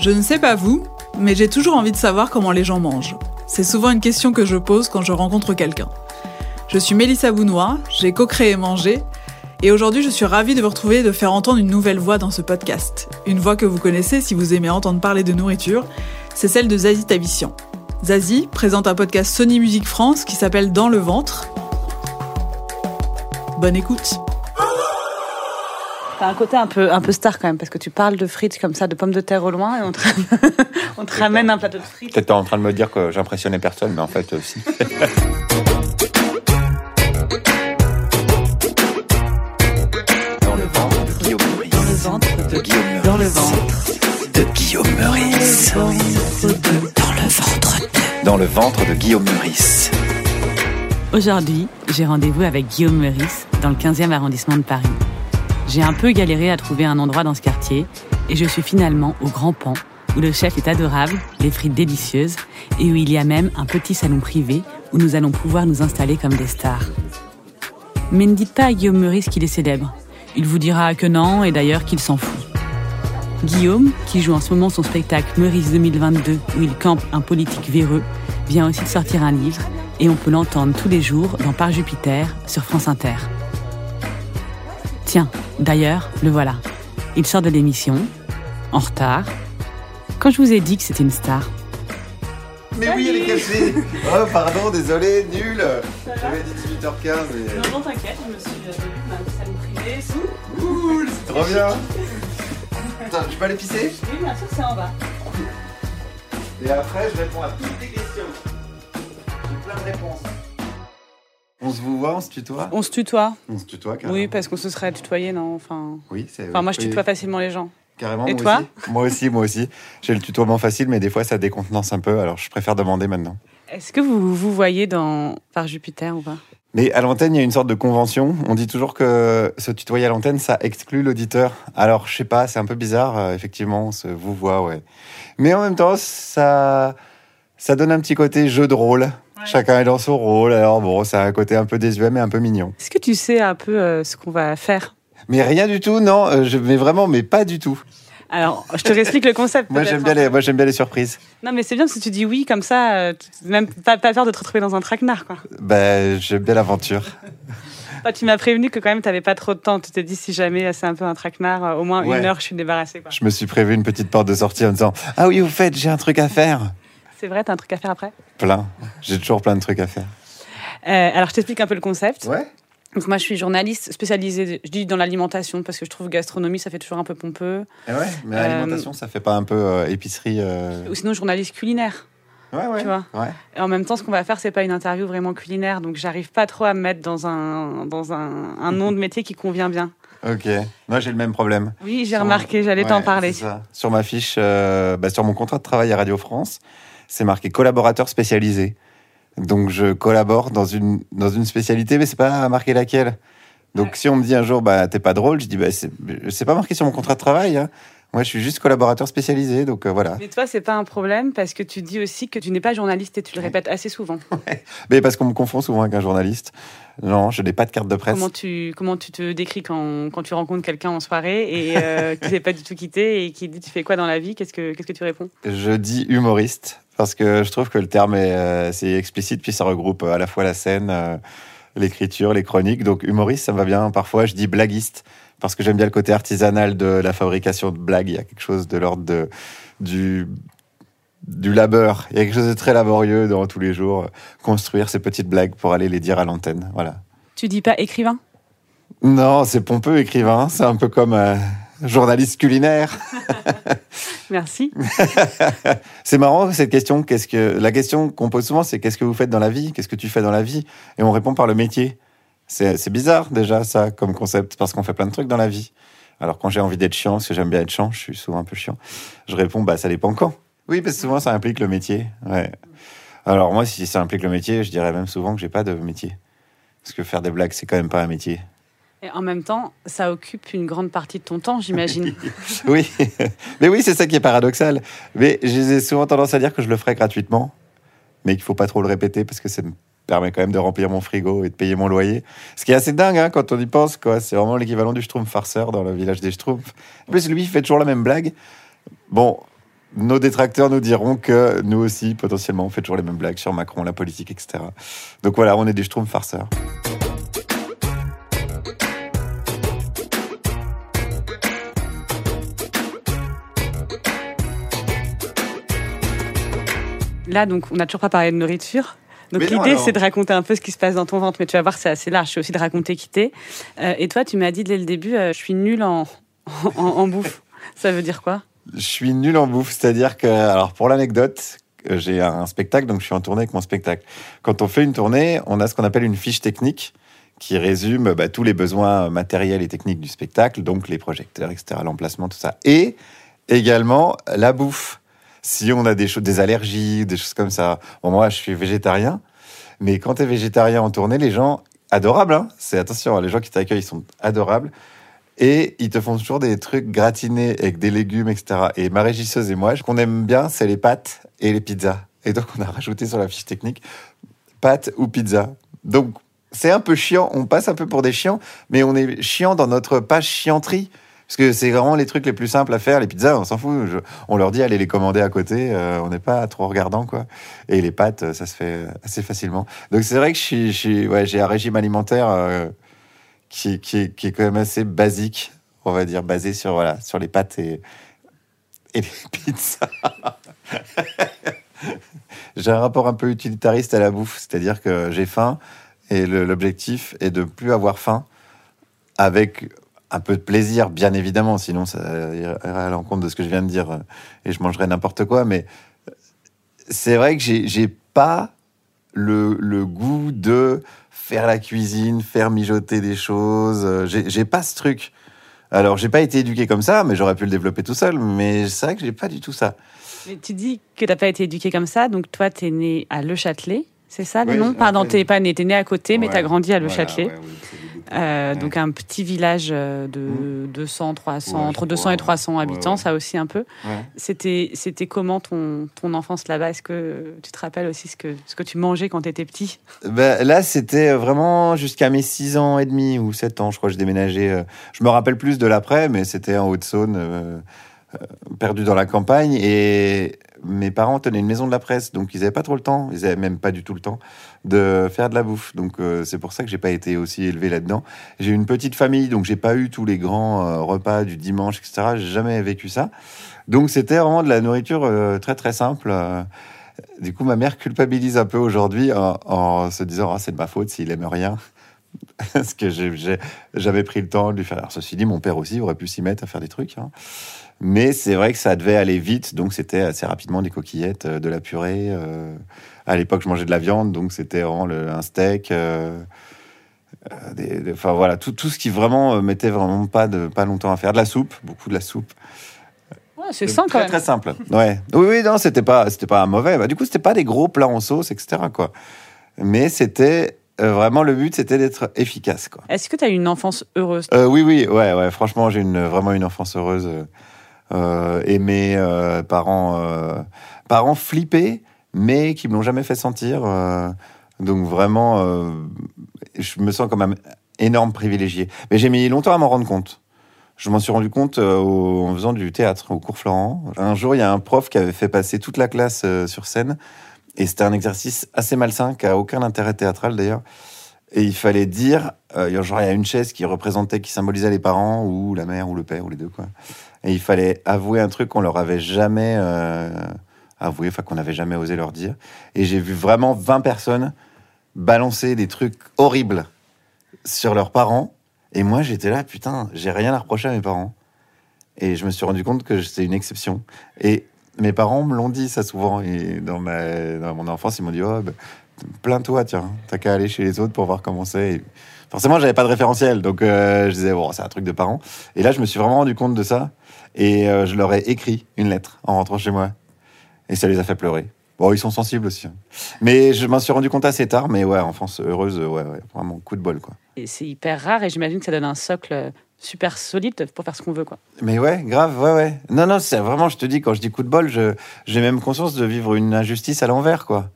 Je ne sais pas vous, mais j'ai toujours envie de savoir comment les gens mangent. C'est souvent une question que je pose quand je rencontre quelqu'un. Je suis Mélissa Bounois, j'ai co-créé Manger, et aujourd'hui je suis ravie de vous retrouver et de faire entendre une nouvelle voix dans ce podcast. Une voix que vous connaissez si vous aimez entendre parler de nourriture, c'est celle de Zazie Tabissian. Zazie présente un podcast Sony Music France qui s'appelle Dans le ventre. Bonne écoute. T'as un côté un peu, un peu star quand même, parce que tu parles de frites comme ça, de pommes de terre au loin, et on te, on te ramène un plateau de frites. Peut-être en train de me dire que j'impressionnais personne, mais en fait aussi. Dans le ventre de Guillaume Meurice. Dans le ventre de Guillaume Dans le Meurice. ventre. De Guillaume Meurice. Dans le ventre de... Dans le ventre de Guillaume Meurice. Aujourd'hui, j'ai rendez-vous avec Guillaume Meurice, dans le 15e arrondissement de Paris. J'ai un peu galéré à trouver un endroit dans ce quartier, et je suis finalement au Grand Pan, où le chef est adorable, les frites délicieuses, et où il y a même un petit salon privé où nous allons pouvoir nous installer comme des stars. Mais ne dites pas à Guillaume Meurice qu'il est célèbre. Il vous dira que non, et d'ailleurs qu'il s'en fout. Guillaume, qui joue en ce moment son spectacle Meurice 2022, où il campe un politique véreux, vient aussi de sortir un livre, et on peut l'entendre tous les jours dans Par Jupiter sur France Inter. Tiens, d'ailleurs, le voilà. Il sort de l'émission, en retard. Quand je vous ai dit que c'était une star, Mais oui, elle est cachée. Oh, pardon, désolé, nul. J'avais dit 18h15, mais. Non, t'inquiète, je me suis vu ma salon privé, tout. Cool, c'est trop bien. Attends, je peux aller pisser? Oui, bien sûr, c'est en bas. Et après, je réponds à toutes tes questions. J'ai plein de réponses. On se vous voit, on se tutoie On se tutoie. On se tutoie carrément. Oui, parce qu'on se serait tutoyé, non Enfin, Oui, enfin moi, je tutoie facilement les gens. Carrément, Et moi toi aussi. Moi aussi, moi aussi. J'ai le tutoiement facile, mais des fois, ça décontenance un peu, alors je préfère demander maintenant. Est-ce que vous vous voyez dans Par Jupiter ou pas? Mais à l'antenne, il y a une sorte de convention. On dit toujours que se tutoyer à l'antenne, ça exclut l'auditeur. Alors, je sais pas, c'est un peu bizarre, euh, effectivement, on se vous voit, ouais. Mais en même temps, ça, ça donne un petit côté jeu de rôle. Chacun est dans son rôle. Alors bon, ça a un côté un peu désuet, mais un peu mignon. Est-ce que tu sais un peu euh, ce qu'on va faire? Mais rien du tout, non. euh, Je, mais vraiment, mais pas du tout. Alors, je te réexplique le concept. Moi, j'aime bien hein. les, moi, j'aime bien les surprises. Non, mais c'est bien parce que tu dis oui, comme ça, euh, tu- même pas, pas peur de te retrouver dans un traquenard, quoi. Ben, j'aime bien l'aventure. Toi, tu m'as prévenu que quand même, t'avais pas trop de temps. Tu t'es dit, si jamais c'est un peu un traquenard, euh, au moins Ouais. une heure, je suis débarrassée, quoi. Je me suis prévu une petite porte de sortie en me disant Ah oui, au fait, j'ai un truc à faire. C'est vrai, t'as un truc à faire après? Plein. J'ai toujours plein de trucs à faire. Euh, Alors, je t'explique un peu le concept. Ouais. Donc, moi, je suis journaliste spécialisée, je dis dans l'alimentation, parce que je trouve gastronomie, ça fait toujours un peu pompeux. Eh ouais, mais Euh, l'alimentation, ça fait pas un peu euh, épicerie euh, Ou sinon, journaliste culinaire. Ouais, ouais. tu vois? Ouais. Et en même temps, ce qu'on va faire, c'est pas une interview vraiment culinaire, donc j'arrive pas trop à me mettre dans un, dans un, un nom de métier qui convient bien. Ok. Moi, j'ai le même problème. Oui, j'ai remarqué, j'allais Ouais, t'en parler. Sur ma fiche, bah, sur mon contrat de travail à Radio France, c'est marqué collaborateur spécialisé. Donc, je collabore dans une, dans une spécialité, mais c'est pas marqué laquelle. Donc, si on me dit un jour, bah, t'es pas drôle, je dis, bah, c'est pas marqué sur mon contrat de travail. hein. Moi, je suis juste collaborateur spécialisé, donc euh, voilà. Mais toi, c'est pas un problème parce que tu dis aussi que tu n'es pas journaliste et tu le répètes assez souvent. Mais parce qu'on me confond souvent avec un journaliste. Non, je n'ai pas de carte de presse. Comment tu, comment tu te décris quand, quand tu rencontres quelqu'un en soirée et euh, qui s'est pas du tout quitté et qui dit tu fais quoi dans la vie? Qu'est-ce que, qu'est-ce que tu réponds? Je dis humoriste parce que je trouve que le terme est euh, c'est explicite puis ça regroupe à la fois la scène, euh, l'écriture, les chroniques. Donc humoriste, ça me va bien. Parfois, je dis blaguiste parce que j'aime bien le côté artisanal de la fabrication de blagues. Il y a quelque chose de l'ordre de du du labeur. Il y a quelque chose de très laborieux dans tous les jours. euh, Construire ces petites blagues pour aller les dire à l'antenne. Voilà. Tu dis pas écrivain? Non, c'est pompeux écrivain. C'est un peu comme euh, journaliste culinaire. Merci. C'est marrant cette question. Qu'est-ce que la question qu'on pose souvent, c'est qu'est-ce que vous faites dans la vie Qu'est-ce que tu fais dans la vie Et on répond par le métier. C'est bizarre déjà ça comme concept parce qu'on fait plein de trucs dans la vie. Alors quand j'ai envie d'être chiant, parce que j'aime bien être chiant, je suis souvent un peu chiant, je réponds bah ça dépend quand. Oui, parce que souvent ça implique le métier. Ouais. Alors moi, si ça implique le métier, je dirais même souvent que j'ai pas de métier. Parce que faire des blagues, c'est quand même pas un métier. Et en même temps, ça occupe une grande partie de ton temps, j'imagine. oui, mais oui, c'est ça qui est paradoxal. Mais j'ai souvent tendance à dire que je le ferai gratuitement, mais qu'il faut pas trop le répéter parce que ça me permet quand même de remplir mon frigo et de payer mon loyer. Ce qui est assez dingue hein, quand on y pense, quoi. C'est vraiment l'équivalent du Schtroumpf farceur dans le village des Schtroumpfs. En plus, lui, il fait toujours la même blague. Bon, nos détracteurs nous diront que nous aussi, potentiellement, on fait toujours les mêmes blagues sur Macron, la politique, etc. Donc voilà, on est des Schtroumpfs farceurs. Là, donc, on n'a toujours pas parlé de nourriture. Donc l'idée, c'est de raconter un peu ce qui se passe dans ton ventre, mais tu vas voir, c'est assez large. C'est aussi de raconter qui t'es. Euh, et toi, tu m'as dit dès le début, euh, je suis nulle en, en, bouffe. Ça veut dire quoi? Je suis nul en bouffe, c'est-à-dire que, alors pour l'anecdote, euh, j'ai un spectacle, donc je suis en tournée avec mon spectacle. Quand on fait une tournée, on a ce qu'on appelle une fiche technique qui résume bah, tous les besoins matériels et techniques du spectacle, donc les projecteurs, etc., l'emplacement, tout ça. Et également la bouffe si on a des choses, des allergies, des choses comme ça. Bon, moi, je suis végétarien, mais quand tu es végétarien en tournée, les gens, adorables, hein, c'est attention, les gens qui t'accueillent, sont adorables. Et ils te font toujours des trucs gratinés avec des légumes, etc. Et ma régisseuse et moi, ce qu'on aime bien, c'est les pâtes et les pizzas. Et donc, on a rajouté sur la fiche technique pâtes ou pizza. Donc, c'est un peu chiant. On passe un peu pour des chiants, mais on est chiant dans notre page chianterie. Parce que c'est vraiment les trucs les plus simples à faire. Les pizzas, on s'en fout. on leur dit allez les commander à côté. Euh, on n'est pas trop regardant, quoi. Et les pâtes, ça se fait assez facilement. Donc c'est vrai que j'ai un régime alimentaire euh, qui, est quand même assez basique, on va dire, basé sur voilà, sur les pâtes et, et les pizzas. j'ai un rapport un peu utilitariste à la bouffe, c'est-à-dire que j'ai faim et l'objectif est de plus avoir faim avec un peu de plaisir, bien évidemment, sinon ça irait à l'encontre de ce que je viens de dire euh, et je mangerais n'importe quoi. Mais c'est vrai que j'ai pas le, goût de faire la cuisine, faire mijoter des choses. Euh, j'ai pas ce truc. Alors, j'ai pas été éduqué comme ça, mais j'aurais pu le développer tout seul. Mais c'est vrai que j'ai pas du tout ça. Tu dis que t'as pas été éduqué comme ça, donc toi, tu es né à Le Châtelet, c'est ça le nom Pardon, t'es pas né, t'es né à côté, mais tu t'as grandi à Le Châtelet. Euh, donc un petit village euh, de 200, mmh. 300, entre 200 et 300 habitants, ça aussi un peu. C'était, c'était comment ton, ton enfance là-bas? Est-ce que tu te rappelles aussi ce que, ce que tu mangeais quand tu étais petit? Ben, Là, c'était vraiment jusqu'à mes 6 ans et demi ou 7 ans, je crois, je déménageais. Euh, je me rappelle plus de l'après, mais c'était en Haute-Saône, perdu dans la campagne. Et mes parents tenaient une maison de la presse, donc ils n'avaient pas trop le temps, ils n'avaient même pas du tout le temps de faire de la bouffe. Donc euh, c'est pour ça que j'ai pas été aussi élevé là-dedans. J'ai une petite famille, donc j'ai pas eu tous les grands euh, repas du dimanche, etc. J'ai jamais vécu ça. Donc c'était vraiment de la nourriture euh, très très simple. Du coup, ma mère culpabilise un peu aujourd'hui en, se disant ah, c'est de ma faute s'il aime rien. Parce que j'avais pris le temps de lui faire. Alors, ceci dit, mon père aussi aurait pu s'y mettre à faire des trucs. Hein. Mais c'est vrai que ça devait aller vite, donc c'était assez rapidement des coquillettes, de la purée. À l'époque, je mangeais de la viande, donc c'était vraiment le, un steak. Euh, euh, enfin voilà, tout, tout, ce qui vraiment euh, mettait vraiment pas, de, pas longtemps à faire. De la soupe, beaucoup de la soupe. Ouais, c'est quand même. Très simple. Ouais. Oui, oui, non, c'était pas, c'était pas mauvais. Bah, du coup, c'était pas des gros plats en sauce, etc. Quoi. Mais c'était vraiment le but, c'était d'être efficace. Quoi. Est-ce que tu as eu une enfance heureuse Oui, oui, ouais, ouais. Franchement, j'ai une, vraiment une enfance heureuse. Et mes parents, parents flippés mais qui me l'ont jamais fait sentir. Euh, donc vraiment, euh, je me sens comme un énorme privilégié. Mais j'ai mis longtemps à m'en rendre compte. Je m'en suis rendu compte euh, en faisant du théâtre au cours Florent. Un jour, il y a un prof qui avait fait passer toute la classe sur scène. Et c'était un exercice assez malsain, qui a aucun intérêt théâtral d'ailleurs. Et il fallait dire, il y a une chaise qui représentait, qui symbolisait les parents, ou la mère, ou le père, ou les deux, quoi. Et il fallait avouer un truc qu'on leur avait jamais avouer, enfin qu'on n'avait jamais osé leur dire. Et j'ai vu vraiment 20 personnes balancer des trucs horribles sur leurs parents. Et moi, j'étais là, putain, j'ai rien à reprocher à mes parents. Et je me suis rendu compte que c'était une exception. Et mes parents me l'ont dit ça souvent. Et dans, ma, dans mon enfance, ils m'ont dit, oh, bah, plains-toi, tiens. T'as qu'à aller chez les autres pour voir comment c'est. Forcément, j'avais pas de référentiel, donc euh, je disais, bon, c'est un truc de parents. Et là, je me suis vraiment rendu compte de ça. Et euh, je leur ai écrit une lettre en rentrant chez moi. Et ça les a fait pleurer. Bon, ils sont sensibles aussi. hein. Mais je m'en suis rendu compte assez tard. Mais ouais, enfance heureuse, ouais, ouais, vraiment coup de bol, quoi. Et c'est hyper rare et j'imagine que ça donne un socle euh, super solide pour faire ce qu'on veut. Quoi. Mais ouais, grave, ouais, ouais. Non, non, c'est vraiment, je te dis, quand je dis coup de bol, j'ai même conscience de vivre une injustice à l'envers, quoi.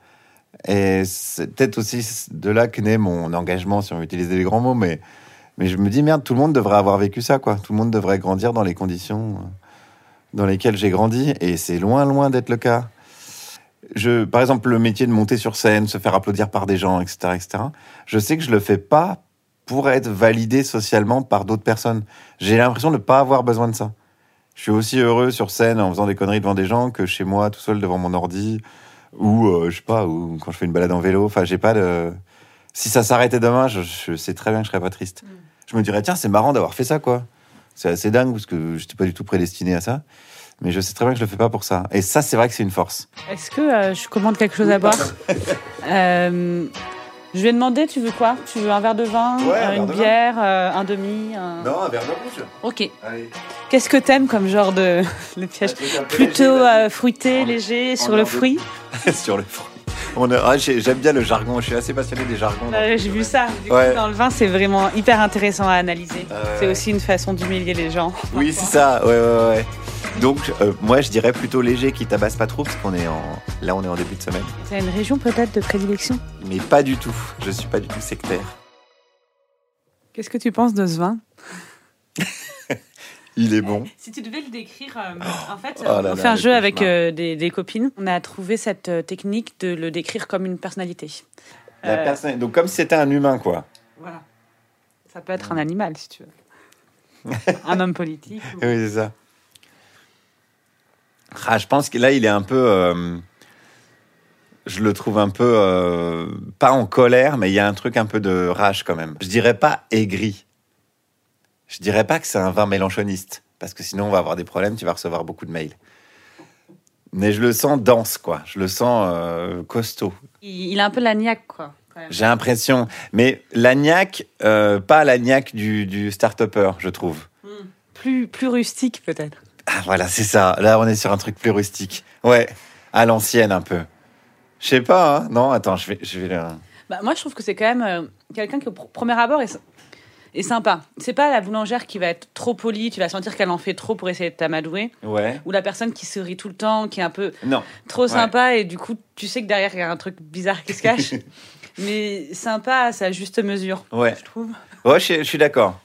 Et c'est peut-être aussi de là que naît mon engagement, si on veut utiliser les grands mots, mais, mais je me dis, merde, tout le monde devrait avoir vécu ça, quoi. Tout le monde devrait grandir dans les conditions euh, dans lesquelles j'ai grandi, et c'est loin, loin d'être le cas. Je, par exemple, le métier de monter sur scène, se faire applaudir par des gens, etc., etc., je sais que je le fais pas pour être validé socialement par d'autres personnes. J'ai l'impression de ne pas avoir besoin de ça. Je suis aussi heureux sur scène en faisant des conneries devant des gens que chez moi, tout seul devant mon ordi, ou euh, je sais pas, ou quand je fais une balade en vélo. Enfin, j'ai pas de. Si ça s'arrêtait demain, je, sais très bien que je serais pas triste. Je me dirais tiens, c'est marrant d'avoir fait ça, quoi. C'est assez dingue parce que je n'étais pas du tout prédestiné à ça. Mais je sais très bien que je le fais pas pour ça. Et ça, c'est vrai que c'est une force. Est-ce que euh, je commande quelque chose à boire Euh, Je vais demander, tu veux quoi? Tu veux un verre de vin, Ouais, un euh, verre une de bière, euh, un demi un- Non, un verre de rouge. Ok. Qu'est-ce que t'aimes comme genre de le piège Plutôt fruité, léger, sur le fruit? sur le fruit. On a- ah, j'ai- J'aime bien le jargon. Je suis assez passionné des jargons. J'ai vu domaine. ça. Du coup, dans le vin, c'est vraiment hyper intéressant à analyser. Euh, C'est aussi une façon d'humilier les gens. Oui, c'est ça. Ouais, ouais, ouais. Donc, euh, moi, je dirais plutôt léger qui tabasse pas trop, parce qu'on est en. Là, on est en début de semaine. T'as une région peut-être de prédilection? Mais pas du tout. Je suis pas du tout sectaire. Qu'est-ce que tu penses de ce vin? Il est bon. Si tu devais le décrire, en fait, Oh là on là, fait un jeu avec euh, des, des copines. On a trouvé cette euh, technique de le décrire comme une personnalité. La Euh, personne- Donc, comme si c'était un humain, quoi. Voilà. Ça peut être un animal, si tu veux. un homme politique. ou- Oui, c'est ça. Ah, je pense que là, il est un peu. euh, je le trouve un peu. euh, pas en colère, mais il y a un truc un peu de rage quand même. Je dirais pas aigri. Je dirais pas que c'est un vin mélanchoniste. Parce que sinon, on va avoir des problèmes, tu vas recevoir beaucoup de mails. Mais je le sens dense, quoi. Je le sens euh, costaud. Il, a un peu la niaque, quoi. J'ai l'impression. Mais l'agnac, euh, pas l'agnac du, du start-upper, je trouve. Plus, plus rustique, peut-être. Ah, voilà, c'est ça. Là, on est sur un truc plus rustique. Ouais, à l'ancienne un peu. Je sais pas, hein. Non, attends, je vais, je vais le... Bah, moi, je trouve que c'est quand même euh, quelqu'un qui, au pr- premier abord, est, est sympa. C'est pas la boulangère qui va être trop polie, tu vas sentir qu'elle en fait trop pour essayer de t'amadouer. Ouais. Ou la personne qui sourit tout le temps, qui est un peu Non. trop sympa, et du coup, tu sais que derrière, il y a un truc bizarre qui se cache. Mais sympa à sa juste mesure, Ouais. je trouve. Ouais, je, je suis d'accord.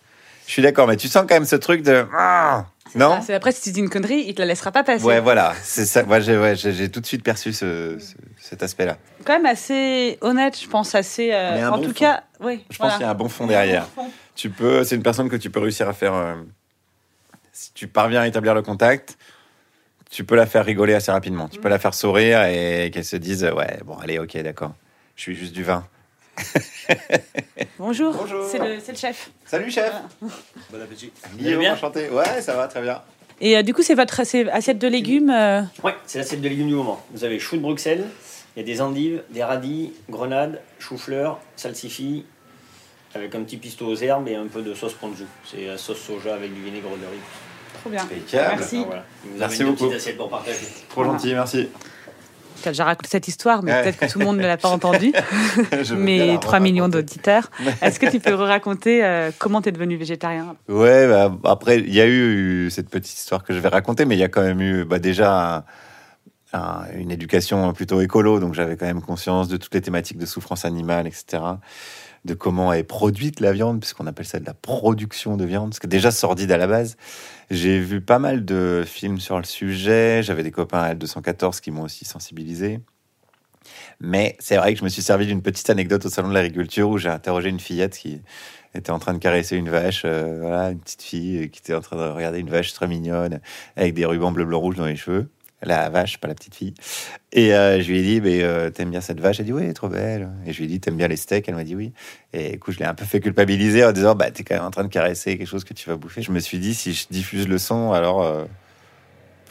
Je suis d'accord, mais tu sens quand même ce truc de... Ah non? c'est après, si tu dis une connerie, il te la laissera pas passer. Ouais, voilà. C'est ça. Moi, j'ai ouais, tout de suite perçu ce, ce- cet aspect-là. Quand même assez honnête, je pense, assez. euh, en bon tout fond. cas, oui. Je pense qu'il y a un bon fond derrière. Tu peux... C'est une personne que tu peux réussir à faire... euh, si tu parviens à établir le contact, tu peux la faire rigoler assez rapidement. Tu peux la faire sourire et qu'elle se dise ouais bon allez ok d'accord. Je suis juste du vin. Bonjour, Bonjour. c'est le, c'est le chef. Salut chef. Bon appétit. Guillaume, enchanté. Ouais, ça va très bien. Et euh, du coup, c'est votre c'est assiette de légumes. euh, Ouais, c'est l'assiette de légumes du moment. Vous avez chou de Bruxelles, il y a des endives, des radis, grenades, chou-fleur, salsifis, avec un petit pistou aux herbes et un peu de sauce ponzu. C'est la sauce soja avec du vinaigre de riz. Trop bien. Impeccable. Merci. Alors voilà. Merci beaucoup. petite assiette pour partager. Trop gentil, merci. Tu as déjà raconté cette histoire, mais Ouais. peut-être que tout le monde ne l'a pas entendue. Mais 3 millions d'auditeurs. Est-ce que tu peux raconter euh, comment tu es devenu végétarien? Ouais, bah, après, il y a eu cette petite histoire que je vais raconter, mais il y a quand même eu bah, déjà un- un- une éducation plutôt écolo, donc j'avais quand même conscience de toutes les thématiques de souffrance animale, etc. De comment est produite la viande, puisqu'on appelle ça de la production de viande, ce qui est déjà sordide à la base. J'ai vu pas mal de films sur le sujet, j'avais des copains à L214 qui m'ont aussi sensibilisé. Mais c'est vrai que je me suis servi d'une petite anecdote au salon de l'agriculture où j'ai interrogé une fillette qui était en train de caresser une vache, euh, voilà, une petite fille qui était en train de regarder une vache très mignonne avec des rubans bleu, blanc, rouge dans les cheveux. La vache, pas la petite fille. Et euh, je lui ai dit, euh, t'aimes bien cette vache? Elle a dit, oui, trop belle. Et je lui ai dit, t'aimes bien les steaks? Elle m'a dit oui. Et du coup, je l'ai un peu fait culpabiliser en disant, bah, t'es quand même en train de caresser quelque chose que tu vas bouffer. Je me suis dit, si je diffuse le son, alors, euh,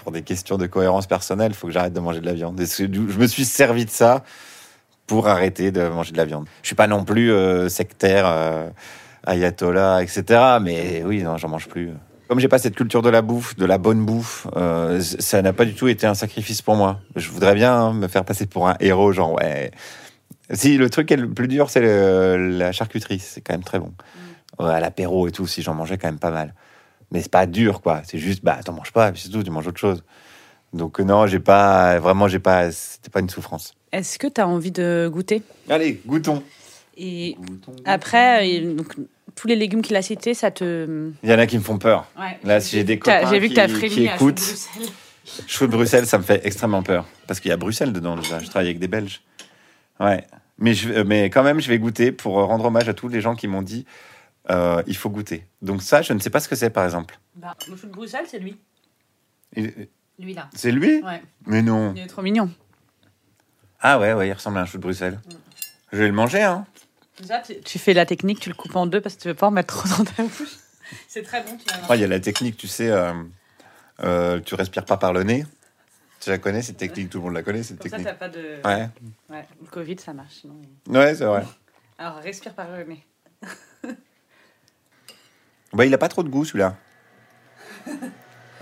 pour des questions de cohérence personnelle, il faut que j'arrête de manger de la viande. Et je me suis servi de ça pour arrêter de manger de la viande. Je suis pas non plus sectaire, ayatollah, etc. Mais oui, non, j'en mange plus. Comme j'ai pas cette culture de la bouffe, de la bonne bouffe, euh, ça n'a pas du tout été un sacrifice pour moi. Je voudrais bien hein, me faire passer pour un héros, genre ouais. Si le truc est le plus dur, c'est la charcuterie, c'est quand même très bon. Ouais, à l'apéro et tout, si j'en mangeais quand même pas mal. Mais c'est pas dur, quoi. C'est juste, bah, t'en manges pas, et puis c'est tout, tu manges autre chose. Donc euh, non, j'ai pas, vraiment, j'ai pas, c'était pas une souffrance. Est-ce que tu as envie de goûter? Allez, goûtons. Et après, euh, donc, tous les légumes qu'il a cités, ça te. Il y en a qui me font peur. Là, si j'ai des copains J'ai vu que tu as qui- écoutent. Bruxelles. Cheveux de Bruxelles, ça me fait extrêmement peur. Parce qu'il y a Bruxelles dedans, déjà. Je travaille avec des Belges. Ouais. Mais, je, euh, mais quand même, je vais goûter pour euh, rendre hommage à tous les gens qui m'ont dit euh, il faut goûter. Donc, ça, je ne sais pas ce que c'est, par exemple. Bah, le chou de Bruxelles, c'est lui. Il- Lui là. C'est lui? Ouais. Mais non. Il est trop mignon. Ah ouais, ouais, il ressemble à un chou de Bruxelles. Je vais le manger, hein. Déjà, tu, tu fais la technique, tu le coupes en deux parce que tu veux pas en mettre trop dans ta bouche. C'est très bon, tu vas voir. Ouais, Il y a la technique, tu sais, euh, euh, tu respires pas par le nez. Tu la connais, cette technique, tout le monde la connaît, cette Comme ça, technique. t'as pas de. Ouais, Ouais, Le Covid, ça marche. sinon. ouais c'est vrai. Alors, respire par le nez. Bah, il a pas trop de goût, celui-là.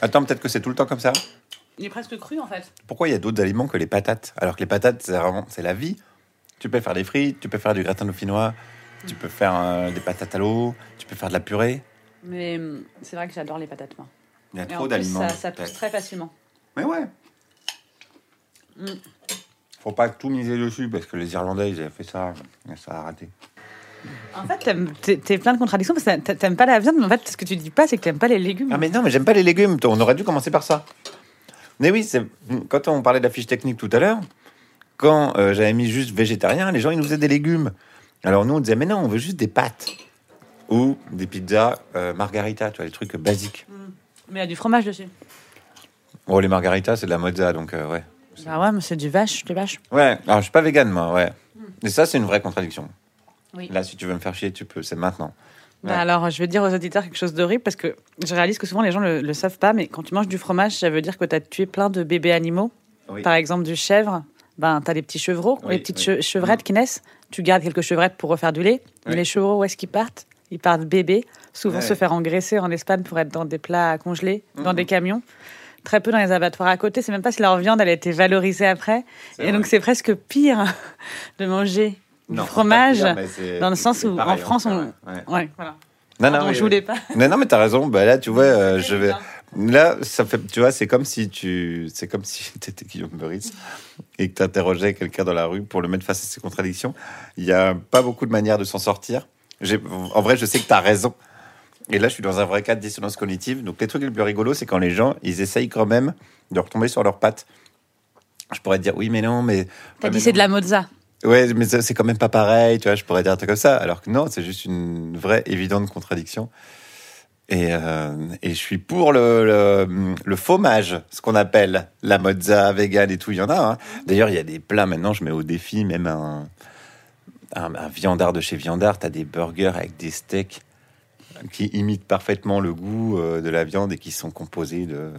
Attends, peut-être que c'est tout le temps comme ça. Il est presque cru en fait. Pourquoi il y a d'autres aliments que les patates Alors que les patates, c'est vraiment c'est la vie. Tu peux faire des frites, tu peux faire du gratin dauphinois, tu peux faire euh, des patates à l'eau, tu peux faire de la purée. Mais hum, c'est vrai que j'adore les patates, moi. Il y a trop d'aliments. Ça, ça pousse très facilement. Mais ouais. Mm. Faut pas tout miser dessus parce que les Irlandais, ils avaient fait ça, ça a raté. En fait, t'es plein de contradictions parce que t'a- t'aimes pas la viande, mais en fait, ce que tu dis pas, c'est que t'aimes pas les légumes. Ah mais non, mais j'aime pas les légumes. On aurait dû commencer par ça. Mais oui, c'est quand on parlait de la fiche technique tout à l'heure, quand euh, j'avais mis juste végétarien, les gens ils nous faisaient des légumes. Alors nous on disait mais non, on veut juste des pâtes ou des pizzas euh, margarita, tu vois les trucs basiques. Mais il y a du fromage dessus. Bon les margaritas c'est de la mozza donc euh, ouais. Bah ouais, mais c'est du vache, du vache. Ouais, alors je suis pas vegan moi, ouais. Et ça c'est une vraie contradiction. Oui. Là si tu veux me faire chier, tu peux, c'est maintenant. Bah alors, je vais dire aux auditeurs quelque chose d'horrible parce que je réalise que souvent les gens le, le savent pas, mais quand tu manges du fromage, ça veut dire que tu as tué plein de bébés animaux. Oui. Par exemple, du chèvre, ben, tu as les petits chevreaux, Oui, les petites oui. che- chevrettes qui naissent. Tu gardes quelques chevrettes pour refaire du lait. Mais les chevreaux, où est-ce qu'ils partent? Ils partent bébés, souvent se faire engraisser en Espagne pour être dans des plats à congeler, dans des camions. Très peu dans les abattoirs à côté. C'est même pas si leur viande elle a été valorisée après. Et vrai. donc c'est presque pire de manger Non, du fromage. pire, dans le sens où, pareil, en France, on- ouais, voilà. Non, Pardon, oui, je oui. voulais pas. Non, non, mais t'as raison. Bah là, tu vois, euh, je vais. Là, ça fait, tu vois, c'est comme si tu, c'est comme si t'étais Guillaume Meurice et que t'interrogeais quelqu'un dans la rue pour le mettre face à ses contradictions. Il y a pas beaucoup de manières de s'en sortir. En vrai, je sais que t'as raison. Et là, je suis dans un vrai cas de dissonance cognitive. Donc, les trucs les plus rigolos, c'est quand les gens, ils essayent quand même de retomber sur leurs pattes. Je pourrais te dire, oui, mais non, mais. T'as dit c'est de la mozza. Ouais, mais c'est quand même pas pareil, tu vois, je pourrais dire un truc comme ça. Alors que non, c'est juste une vraie, évidente contradiction. Et, euh, et je suis pour le, le, le fromage, ce qu'on appelle la mozza vegan et tout, il y en a. hein. D'ailleurs, il y a des plats maintenant, je mets au défi, même un, un, un viandard de chez Viandard, tu as des burgers avec des steaks qui imitent parfaitement le goût euh, de la viande et qui sont composés de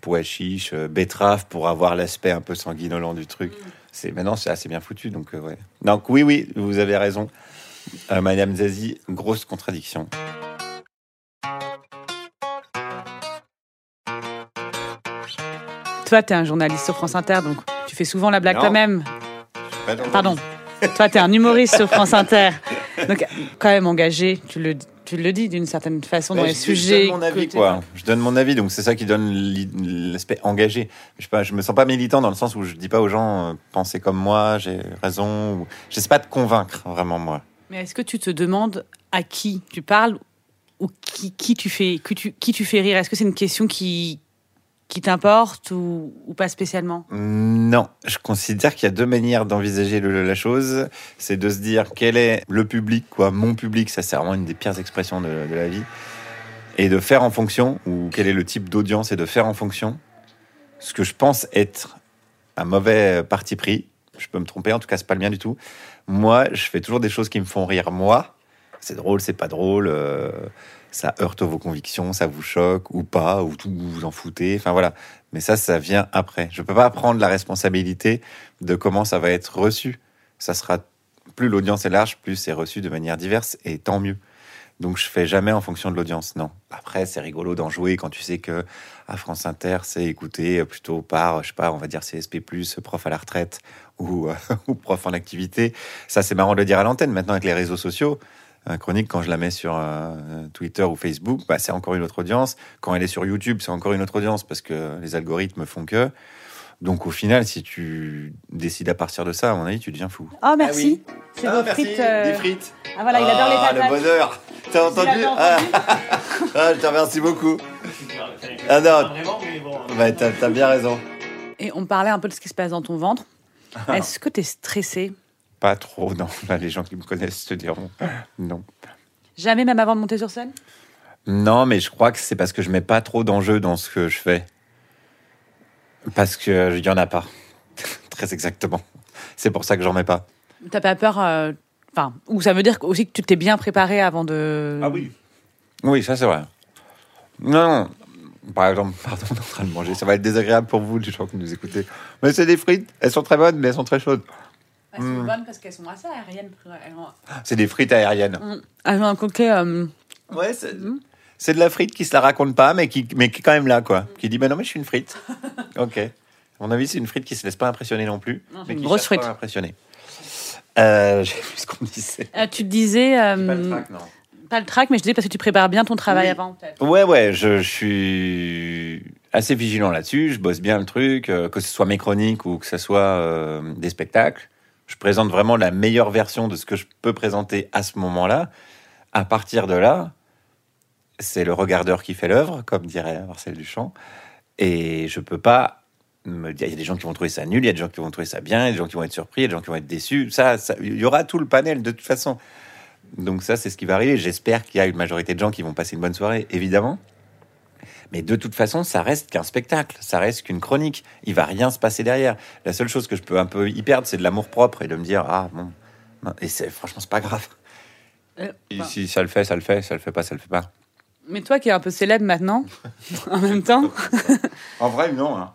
pois chiches, euh, betteraves pour avoir l'aspect un peu sanguinolent du truc. C'est maintenant c'est assez bien foutu donc euh, ouais. Donc oui oui, vous avez raison. Euh, Madame Zazie, grosse contradiction. Toi, t'es un journaliste sur France Inter, donc tu fais souvent la blague Non. Pas dans- Pardon. Toi, t'es un humoriste sur France Inter. Donc, quand même engagé, tu le, tu le dis d'une certaine façon dans les je- sujets. Je donne mon avis, quoi. Je donne mon avis, donc c'est ça qui donne l'aspect engagé. Je, sais pas, je me sens pas militant dans le sens où je dis pas aux gens euh, pensez comme moi, j'ai raison. Ou... Je sais pas de convaincre vraiment moi. Mais est-ce que tu te demandes à qui tu parles ou qui, qui tu fais que tu, qui tu fais rire? Est-ce que c'est une question qui, qui t'importe ou, pas spécialement Non, je considère qu'il y a deux manières d'envisager la chose. C'est de se dire quel est le public, quoi, mon public, ça c'est vraiment une des pires expressions de, de la vie, et de faire en fonction, ou quel est le type d'audience, et de faire en fonction. Ce que je pense être un mauvais parti pris, je peux me tromper, en tout cas c'est pas le mien du tout. Moi, je fais toujours des choses qui me font rire moi. C'est drôle, c'est pas drôle. euh, ça heurte vos convictions, ça vous choque ou pas, ou tout vous vous en foutez. Enfin voilà. Mais ça, ça vient après. Je peux pas prendre la responsabilité de comment ça va être reçu. ça sera plus l'audience est large, plus c'est reçu de manière diverse et tant mieux. Donc je fais jamais en fonction de l'audience, non. Après, c'est rigolo d'en jouer quand tu sais que à France Inter, c'est écouté plutôt par, je sais pas, on va dire CSP+, prof à la retraite ou, euh, ou prof en activité. Ça, c'est marrant de le dire à l'antenne. Maintenant, avec les réseaux sociaux, chronique, quand je la mets sur euh, Twitter ou Facebook, bah, c'est encore une autre audience. Quand elle est sur YouTube, c'est encore une autre audience parce que les algorithmes font que. Donc au final, si tu décides à partir de ça, à mon avis, tu deviens fou. Oh, merci. C'est Ah, vos merci, frites. euh, des frites. Ah voilà, il adore les Ah, patates. le bonheur. T'as entendu, ah. Ah, Je te remercie beaucoup. Ah non. Bah, t'as t'as bien raison. Et on parlait un peu de ce qui se passe dans ton ventre. Est-ce que tu es stressé? Pas trop, non. Là, les gens qui me connaissent te diront non. Jamais, même avant de monter sur scène? Non, mais je crois que c'est parce que je mets pas trop d'enjeux dans ce que je fais. Parce que il y en a pas. Très exactement. C'est pour ça que j'en mets pas. T'as pas peur euh, Enfin, ou ça veut dire aussi que tu t'es bien préparé avant de. Oui, ça c'est vrai. Non, non. Par exemple, pardon, on est en train de manger. Ça va être désagréable pour vous, les gens qui nous écoutez. Mais c'est des frites. Elles sont très bonnes, mais elles sont très chaudes. Elles sont bonnes parce qu'elles sont assez aériennes. Elles C'est des frites aériennes. elles ont un côté. euh, Ouais, c'est. C'est de la frite qui se la raconte pas, mais qui, mais qui est quand même là, quoi. Qui dit, bah non, mais je suis une frite. ok. À mon avis, c'est une frite qui se laisse pas impressionner non plus. Non, mais une qui grosse pas frite. à impressionner. Euh, J'ai vu ce qu'on disait. euh, tu disais. euh, Pas le trac, non. pas le track, mais je disais parce que tu prépares bien ton travail Oui. avant, peut-être. Ouais, ouais, je, je suis assez vigilant là-dessus. Je bosse bien le truc, euh, que ce soit mes chroniques ou que ce soit des spectacles. Je présente vraiment la meilleure version de ce que je peux présenter à ce moment-là. À partir de là, c'est le regardeur qui fait l'œuvre, comme dirait Marcel Duchamp. Et je peux pas me dire, il y a des gens qui vont trouver ça nul, il y a des gens qui vont trouver ça bien, il y a des gens qui vont être surpris, il y a des gens qui vont être déçus. Ça- il y aura tout le panel de toute façon. Donc ça, c'est ce qui va arriver. J'espère qu'il y a une majorité de gens qui vont passer une bonne soirée, évidemment. Mais de toute façon, ça reste qu'un spectacle, ça reste qu'une chronique. Il va rien se passer derrière. La seule chose que je peux un peu y perdre, c'est de l'amour propre et de me dire ah bon. Et c'est franchement c'est pas grave. Euh, Et bah. si ça le fait, ça le fait. Ça le fait pas, ça le fait pas. Mais toi qui es un peu célèbre maintenant, en même temps, En vrai, non. hein.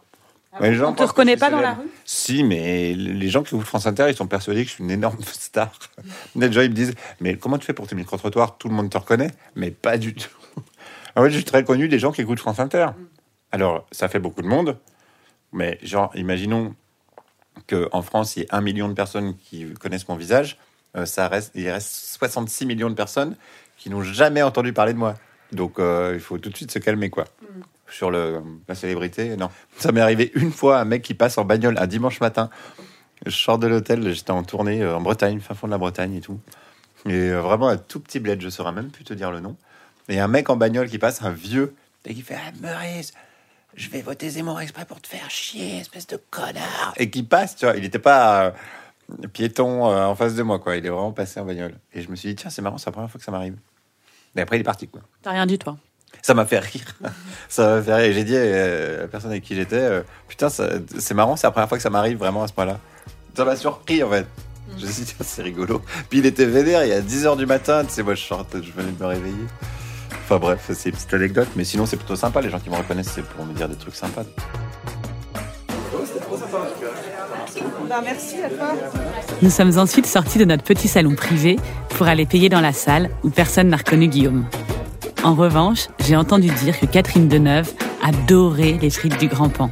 Mais les gens on te reconnaît pas dans la rue? Si, mais les gens qui écoutent France Inter, ils sont persuadés que je suis une énorme star. Gens, ils me disent Mais comment tu fais pour tes micro-trottoirs? Tout le monde te reconnaît? Mais pas du tout. En fait, je suis très connu des gens qui écoutent France Inter. Alors, ça fait beaucoup de monde. Mais, genre, imaginons qu'en France, il y ait un million de personnes qui connaissent mon visage. Euh, ça reste, il reste 66 millions de personnes qui n'ont jamais entendu parler de moi. Donc, euh, il faut tout de suite se calmer, quoi. Sur le, la célébrité, non. Ça m'est arrivé une fois, un mec qui passe en bagnole un dimanche matin. Je sors de l'hôtel, j'étais en tournée euh, en Bretagne, fin fond de la Bretagne et tout. Et vraiment un tout petit bled, je saurais même plus te dire le nom. Et un mec en bagnole qui passe, un vieux, et qui fait Ah, Maurice, je vais voter Zemmour exprès pour te faire chier, espèce de connard. Et qui passe, tu vois, il n'était pas euh, piéton euh, en face de moi, quoi. Il est vraiment passé en bagnole. Et je me suis dit, tiens, c'est marrant, c'est la première fois que ça m'arrive. Et après, il est parti, quoi. T'as rien dit, toi. Ça m'a fait rire. ça m'a fait rire. J'ai dit euh, à la personne avec qui j'étais, putain, c'est marrant, c'est la première fois que ça m'arrive vraiment à ce point-là. Ça m'a surpris, en fait. Je me suis dit, tiens, c'est rigolo. Puis il était vénère, il y a 10h du matin, tu sais, moi je sortais, je venais de me réveiller. Enfin bref, c'est une petite anecdote, mais sinon c'est plutôt sympa, les gens qui me reconnaissent, c'est pour me dire des trucs sympas. Nous sommes ensuite sortis de notre petit salon privé pour aller payer dans la salle où personne n'a reconnu Guillaume. En revanche, j'ai entendu dire que Catherine Deneuve adorait les frites du Grand Pan.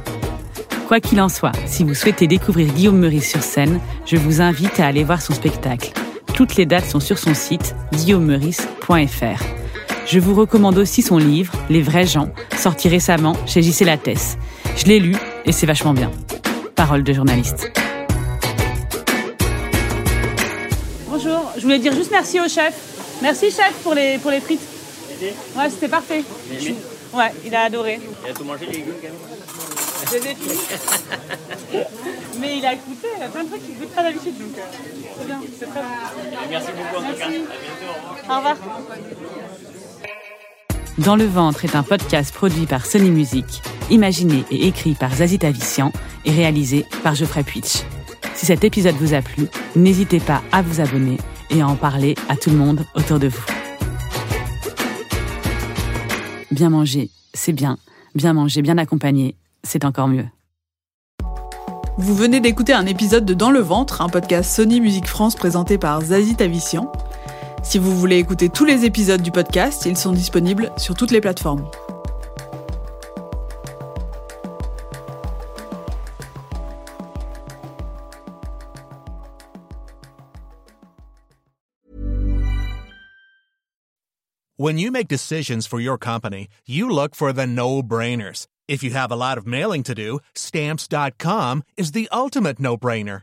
Quoi qu'il en soit, si vous souhaitez découvrir Guillaume Meurice sur scène, je vous invite à aller voir son spectacle. Toutes les dates sont sur son site guillaumemeurice.fr. Je vous recommande aussi son livre Les vrais gens, sorti récemment chez JC Lattès. Je l'ai lu et c'est vachement bien. Parole de journaliste. Bonjour, je voulais dire juste merci au chef. Merci chef pour les, pour les frites. Ouais, c'était parfait. Il Ouais, il a adoré. a tout mangé, les légumes, quand même. Je les ai finis. Mais il a goûté, il a plein de trucs qu'il ne goûte pas d'habitude, donc euh, c'est bien, c'est très bon. Merci beaucoup, en tout cas. À Merci. bientôt, au revoir. Au revoir. Dans le ventre est un podcast produit par Sony Music, imaginé et écrit par Zazie Tavissian et réalisé par Geoffrey Puitch. Si cet épisode vous a plu, n'hésitez pas à vous abonner et à en parler à tout le monde autour de vous. Bien manger, c'est bien. Bien manger, bien accompagné, c'est encore mieux. Vous venez d'écouter un épisode de Dans le ventre, un podcast Sony Musique France présenté par Zazie Tavissian. Si vous voulez écouter tous les épisodes du podcast, ils sont disponibles sur toutes les plateformes. When you make decisions for your company, you look for the no-brainers. If you have a lot of mailing to do, stamps.com is the ultimate no-brainer.